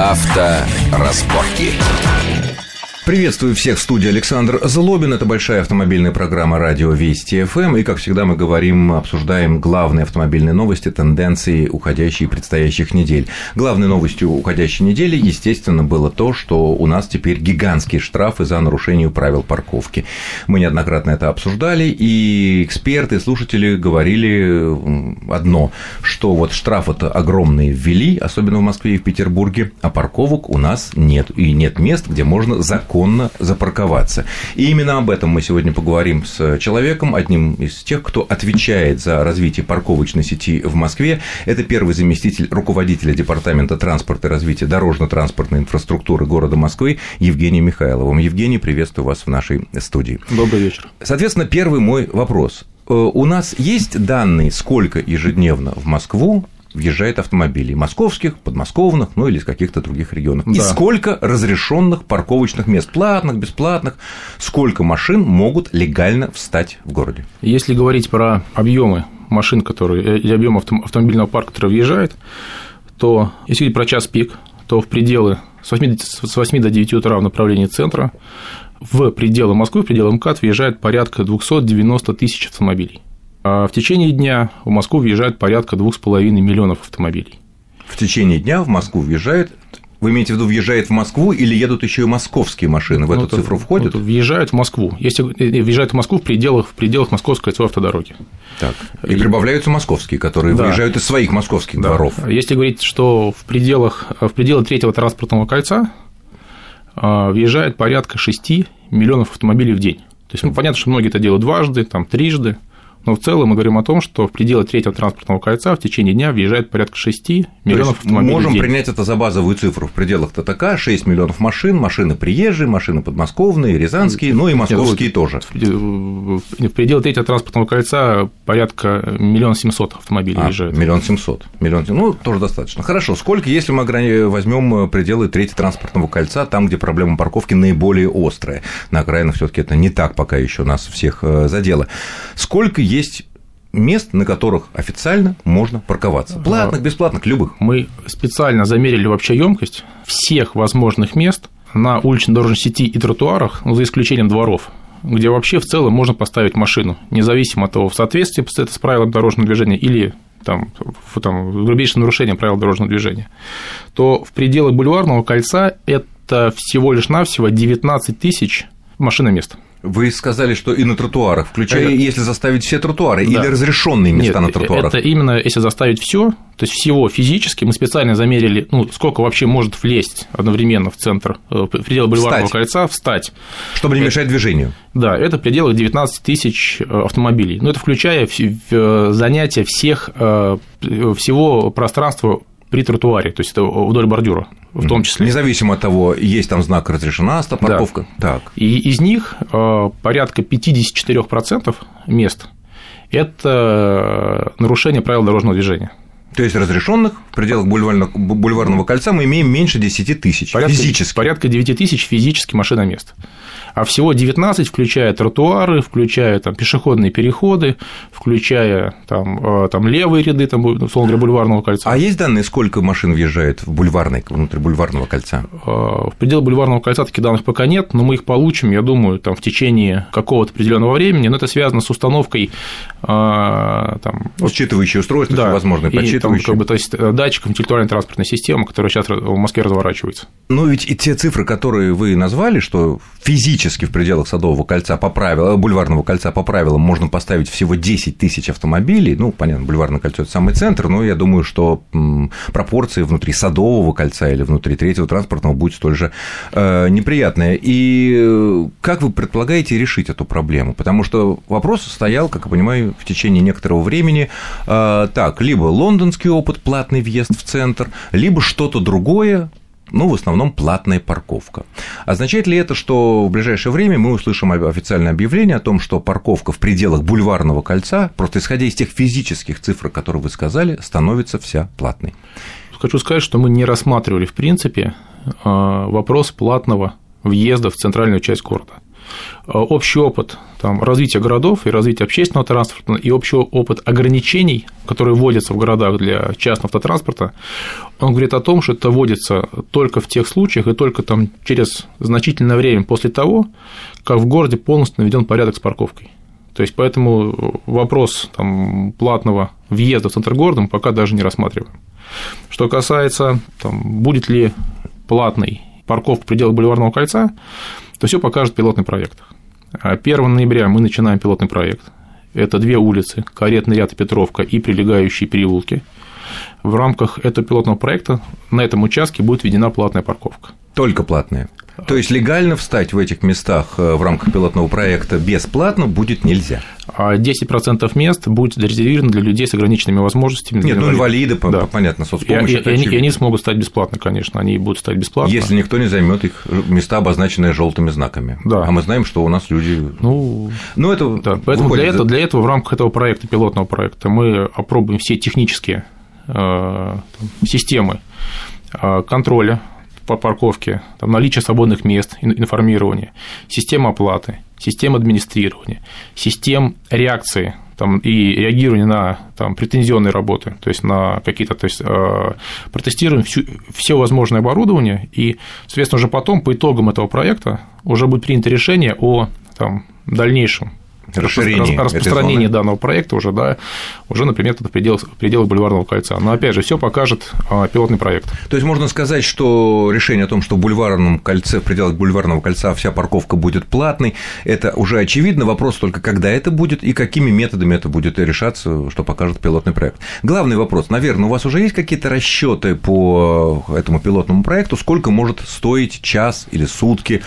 Авторазборки. Приветствую всех в студии Александр Злобин. Это большая автомобильная программа «Радио Вести ФМ». И, как всегда, мы говорим, обсуждаем главные автомобильные новости, тенденции уходящей и предстоящих недель. Главной новостью уходящей недели, естественно, было то, что у нас теперь гигантские штрафы за нарушение правил парковки. Мы неоднократно это обсуждали, и эксперты, слушатели говорили одно, что вот штрафы-то огромные ввели, особенно в Москве и в Петербурге, а парковок у нас нет. И нет мест, где можно законно законно запарковаться. И именно об этом мы сегодня поговорим с человеком, одним из тех, кто отвечает за развитие парковочной сети в Москве. Это первый заместитель руководителя Департамента транспорта и развития дорожно-транспортной инфраструктуры города Москвы Евгений Михайловым. Евгений, приветствую вас в нашей студии. Добрый вечер. Соответственно, первый мой вопрос. Э, у нас есть данные, сколько ежедневно в Москву въезжает автомобилей московских, подмосковных, ну или из каких-то других регионов. Да. И сколько разрешенных парковочных мест, платных, бесплатных, сколько машин могут легально встать в городе? Если говорить про объемы машин, которые, э, или объем автомобильного парка, который въезжает, то если говорить про час пик, то в пределы с 8, с 8 до 9 утра в направлении центра в пределы Москвы, в пределы МКАД въезжает порядка 290 тысяч автомобилей. А в течение дня в Москву въезжает порядка 2,5 миллионов автомобилей. В течение дня в Москву въезжает вы имеете в виду, въезжает в Москву или едут еще и московские машины? В ну, эту цифру входят? Ну, въезжают в Москву. Если э, въезжают в Москву в пределах, в пределах Московской кольцевой автодороги. Так. И, и прибавляются московские, которые да. выезжают из своих московских да. дворов. Если говорить, что в пределах, в пределах третьего транспортного кольца а, въезжает порядка 6 миллионов автомобилей в день. То есть, ну, понятно, что многие это делают дважды, там, трижды, но в целом мы говорим о том, что в пределы третьего транспортного кольца в течение дня въезжает порядка 6 миллионов автомобилей. Можем принять это за базовую цифру в пределах ТТК 6 миллионов машин, машины приезжие, машины подмосковные, рязанские, ну и московские Нет, тоже. В пределы третьего транспортного кольца порядка миллион семьсот автомобилей а, въезжают. Миллион семьсот. Миллион, ну, тоже достаточно. Хорошо. Сколько, если мы возьмем пределы третьего транспортного кольца, там, где проблема парковки наиболее острая? На окраинах все таки это не так пока еще нас всех э, задело. Сколько есть мест, на которых официально можно парковаться. Платных, бесплатных, любых. Мы специально замерили вообще емкость всех возможных мест на уличной дорожной сети и тротуарах, ну, за исключением дворов, где вообще в целом можно поставить машину, независимо от того, в соответствии с правилами дорожного движения или там, там, грубейшее нарушение правил дорожного движения, то в пределах бульварного кольца это всего лишь навсего 19 тысяч машиномест. Вы сказали, что и на тротуарах, включая, это... если заставить все тротуары, да. или разрешенные места Нет, на тротуарах. Это именно если заставить все, то есть всего физически, мы специально замерили, ну, сколько вообще может влезть одновременно в центр, э, в пределы бульварного встать. кольца, встать. Чтобы не мешать движению. Да, это в пределах 19 тысяч э, автомобилей. Ну, это включая э, занятия всех, всего пространства при тротуаре, то есть это вдоль бордюра в том числе. Независимо от того, есть там знак разрешена парковка. Да. Так. И из них э, порядка 54% мест – это нарушение правил дорожного движения. То есть разрешенных в пределах бульварного, бульварного кольца мы имеем меньше 10 тысяч порядка, физически. Порядка 9 тысяч физически машиномест а всего 19, включая тротуары, включая там, пешеходные переходы, включая там, э, там, левые ряды, там, условно говоря, бульварного кольца. А есть данные, сколько машин въезжает в бульварный, внутрь бульварного кольца? Э, в пределах бульварного кольца таких данных пока нет, но мы их получим, я думаю, там, в течение какого-то определенного времени, но это связано с установкой э, там, Считывающие устройства, да, возможно, подсчитывающие. Там, как бы, то есть датчиков интеллектуальной транспортной системы, которая сейчас в Москве разворачивается. Ну ведь и те цифры, которые вы назвали, что физически в пределах Садового кольца по правилам, э, бульварного кольца по правилам можно поставить всего 10 тысяч автомобилей, ну, понятно, бульварное кольцо – это самый центр, но я думаю, что пропорции внутри Садового кольца или внутри третьего транспортного будет столь же э, неприятные. И э, как вы предполагаете решить эту проблему? Потому что вопрос стоял, как я понимаю, в течение некоторого времени, так, либо лондонский опыт, платный въезд в центр, либо что-то другое, ну, в основном платная парковка. Означает ли это, что в ближайшее время мы услышим официальное объявление о том, что парковка в пределах бульварного кольца, просто исходя из тех физических цифр, которые вы сказали, становится вся платной? Хочу сказать, что мы не рассматривали, в принципе, а, вопрос платного въезда в центральную часть города. Общий опыт там, развития городов и развития общественного транспорта и общий опыт ограничений, которые вводятся в городах для частного автотранспорта, он говорит о том, что это вводится только в тех случаях и только там через значительное время после того, как в городе полностью наведен порядок с парковкой. То есть, поэтому вопрос там, платного въезда в центр города мы пока даже не рассматриваем. Что касается, там, будет ли платный парковка в пределах Бульварного кольца, то все покажет пилотный проект. 1 а ноября мы начинаем пилотный проект. Это две улицы, Каретный ряд и Петровка и прилегающие переулки. В рамках этого пилотного проекта на этом участке будет введена платная парковка. Только платная? То есть легально встать в этих местах э, в рамках пилотного проекта бесплатно будет нельзя? 10% а мест будет зарезервировано для людей с ограниченными возможностями. Нет, ну инвалиды, да. понятно, соцпомощь. И, и, они, и они смогут стать бесплатно, конечно, они будут стать бесплатно. Если никто не займет их места, обозначенные желтыми знаками. Да. А мы знаем, что у нас люди. Ну, ну это. Да. Поэтому для этого, для этого в рамках этого проекта, пилотного проекта, мы опробуем все технические э, системы э, контроля по парковке, там, наличие свободных мест, информирование, система оплаты, система администрирования, систем реакции там, и реагирования на там, претензионные работы, то есть на какие-то, то есть э, протестируем всю, все возможное оборудование, и, соответственно, уже потом, по итогам этого проекта, уже будет принято решение о там, дальнейшем расширение распространение данного проекта уже, да, уже, например, в пределах, в пределах Бульварного кольца. Но опять же, все покажет а, пилотный проект. То есть можно сказать, что решение о том, что в Бульварном кольце, в пределах Бульварного кольца вся парковка будет платной, это уже очевидно. Вопрос только, когда это будет и какими методами это будет решаться, что покажет пилотный проект. Главный вопрос, наверное, у вас уже есть какие-то расчеты по этому пилотному проекту, сколько может стоить час или сутки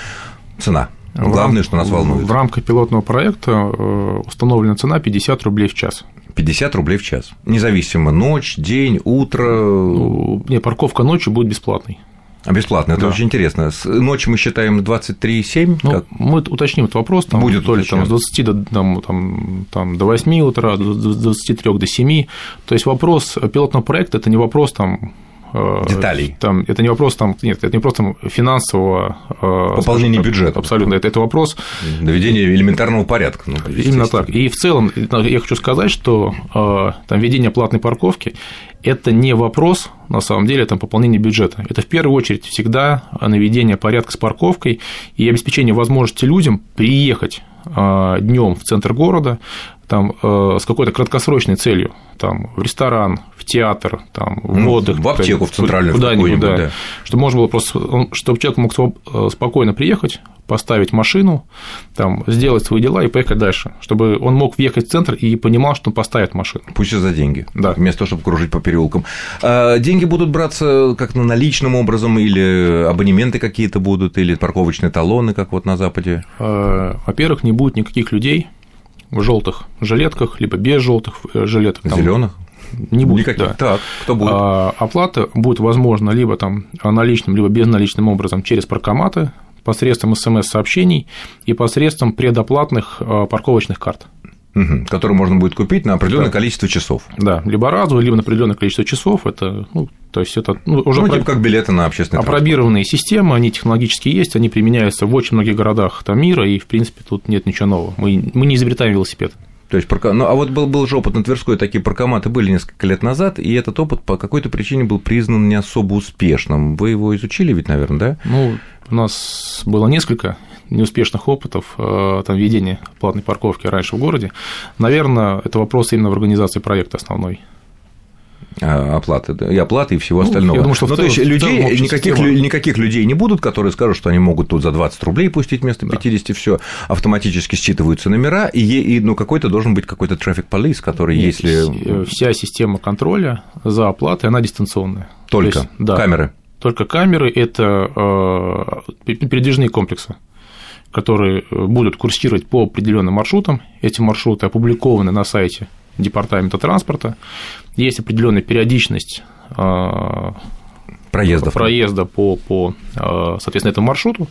цена? Главное, рам... что нас волнует. В рамках пилотного проекта э, установлена цена 50 рублей в час. 50 рублей в час. Независимо, ночь, день, утро. Ну, не, парковка ночью будет бесплатной. А бесплатно, это да. очень интересно. С ночью мы считаем 23,7? Ну, как? Мы уточним этот вопрос, там, Будет то ли там, с 20 до, там, там, там, до 8 утра, с 23 до 7. То есть вопрос пилотного проекта – это не вопрос там, деталей. Там, это не вопрос там, нет, это не просто финансового э, пополнения бюджета. Абсолютно, это, это вопрос доведения элементарного порядка. Ну, Именно так. И в целом я хочу сказать, что э, там введение платной парковки это не вопрос, на самом деле, там, пополнения бюджета. Это в первую очередь всегда наведение порядка с парковкой и обеспечение возможности людям приехать днем в центр города, там, э, с какой-то краткосрочной целью, там, в ресторан, в театр, там, в ну, отдых. В аптеку, в центральную куда-нибудь, да, да. Чтобы можно было просто, чтобы человек мог э, спокойно приехать, поставить машину, там, сделать свои дела и поехать дальше, чтобы он мог въехать в центр и понимал, что он поставит машину. Пусть и за деньги, да. вместо того, чтобы кружить по переулкам. А деньги будут браться как на наличным образом, или абонементы какие-то будут, или парковочные талоны, как вот на Западе? Э, во-первых, не будет никаких людей, в желтых жилетках, либо без желтых э, жилеток. Зеленых? Не будет. Никаких. Да. Так, кто будет? А, оплата будет возможна либо там наличным, либо безналичным образом через паркоматы, посредством смс-сообщений и посредством предоплатных а, парковочных карт. Угу, который можно будет купить на определенное да. количество часов. Да, либо разовый, либо на определенное количество часов. Это, ну, то есть это ну, уже ну, типа как билеты на общественный Опробированные системы, они технологически есть, они применяются в очень многих городах там, мира, и, в принципе, тут нет ничего нового. Мы, мы не изобретаем велосипед. То есть, ну, а вот был, был же опыт на Тверской, такие паркоматы были несколько лет назад, и этот опыт по какой-то причине был признан не особо успешным. Вы его изучили ведь, наверное, да? Ну, у нас было несколько неуспешных опытов э, там, ведения платной парковки раньше в городе. Наверное, это вопрос именно в организации проекта основной. А, оплаты, и оплаты, и всего ну, остального. Я думаю, что ну, то есть людей, никаких, никаких людей не будут, которые скажут, что они могут тут за 20 рублей пустить вместо 50, да. все автоматически считываются номера, и, и ну, какой-то должен быть какой-то трафик полис, который, Нет, если. Вся система контроля за оплатой, она дистанционная. Только есть, да, камеры. Только камеры это э, передвижные комплексы которые э, будут курсировать по определенным маршрутам. Эти маршруты опубликованы на сайте Департамента транспорта. Есть определенная периодичность э, проездов, проезда по, по, соответственно, этому маршруту.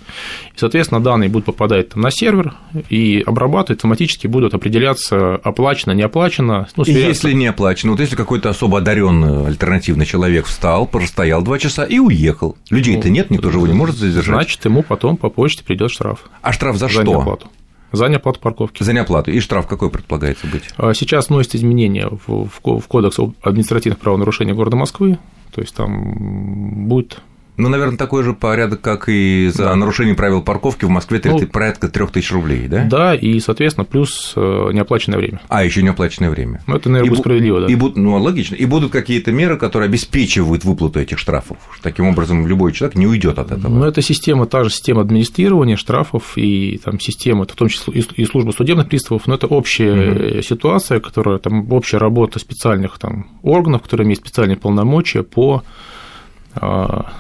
И, соответственно, данные будут попадать там на сервер и обрабатывать, автоматически будут определяться оплачено, не оплачено. Ну, и если не оплачено, вот если какой-то особо одаренный альтернативный человек встал, простоял два часа и уехал. Людей-то ну, нет, никто же его не может задержать. Значит, ему потом по почте придет штраф. А штраф за, за что? Неоплату. За неоплату парковки. За неоплату. И штраф какой предполагается быть? А сейчас вносят изменения в, в Кодекс административных правонарушений города Москвы. То есть там будет ну, наверное, такой же порядок, как и за да. нарушение правил парковки в Москве ну, порядка 3000 рублей, да? Да, и, соответственно, плюс э, неоплаченное время. А, еще неоплаченное время. Ну, это, наверное, и справедливо, да. И будут, ну, логично. И будут какие-то меры, которые обеспечивают выплату этих штрафов. Таким образом, любой человек не уйдет от этого. Ну, это система, та же система администрирования штрафов и там система, в том числе и служба судебных приставов, но это общая угу. ситуация, которая там общая работа специальных там органов, которые имеют специальные полномочия по а,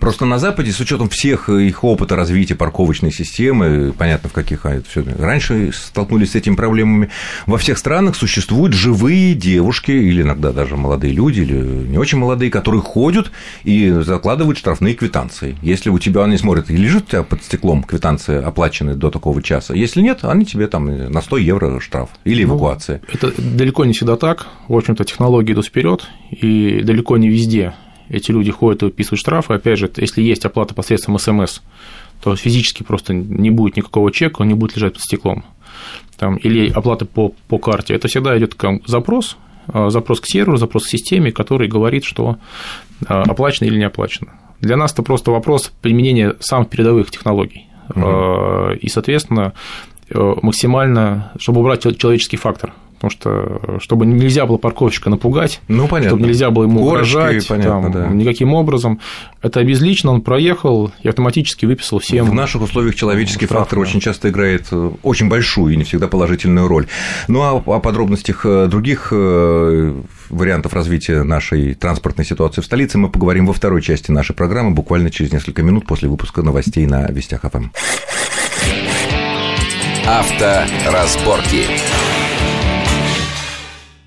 Просто на Западе, с учетом всех их опыта развития парковочной системы, понятно, в каких а все раньше столкнулись с этими проблемами, во всех странах существуют живые девушки, или иногда даже молодые люди, или не очень молодые, которые ходят и закладывают штрафные квитанции. Если у тебя они смотрят, и лежит у тебя под стеклом квитанция оплаченная до такого часа, если нет, они тебе там на 100 евро штраф или ну, эвакуация. Ну, это далеко не всегда так. В общем-то, технологии идут вперед, и далеко не везде эти люди ходят и выписывают штрафы. Опять же, если есть оплата посредством СМС, то физически просто не будет никакого чека, он не будет лежать под стеклом. Там, или оплата по, по карте. Это всегда идет запрос, а, запрос к серверу, запрос к системе, который говорит, что а, оплачено или не оплачено. Для нас это просто вопрос применения самых передовых технологий. Угу. И, соответственно, максимально, чтобы убрать человеческий фактор. Потому что, чтобы нельзя было парковщика напугать, ну, понятно. чтобы нельзя было ему Горочки, угрожать понятно, там, да. никаким образом. Это обезлично, он проехал и автоматически выписал всем. В наших условиях человеческий штраф, фактор да. очень часто играет э, очень большую и не всегда положительную роль. Ну а о подробностях э, других э, вариантов развития нашей транспортной ситуации в столице мы поговорим во второй части нашей программы буквально через несколько минут после выпуска новостей на Вестях ФМ. Авторазборки. разборки.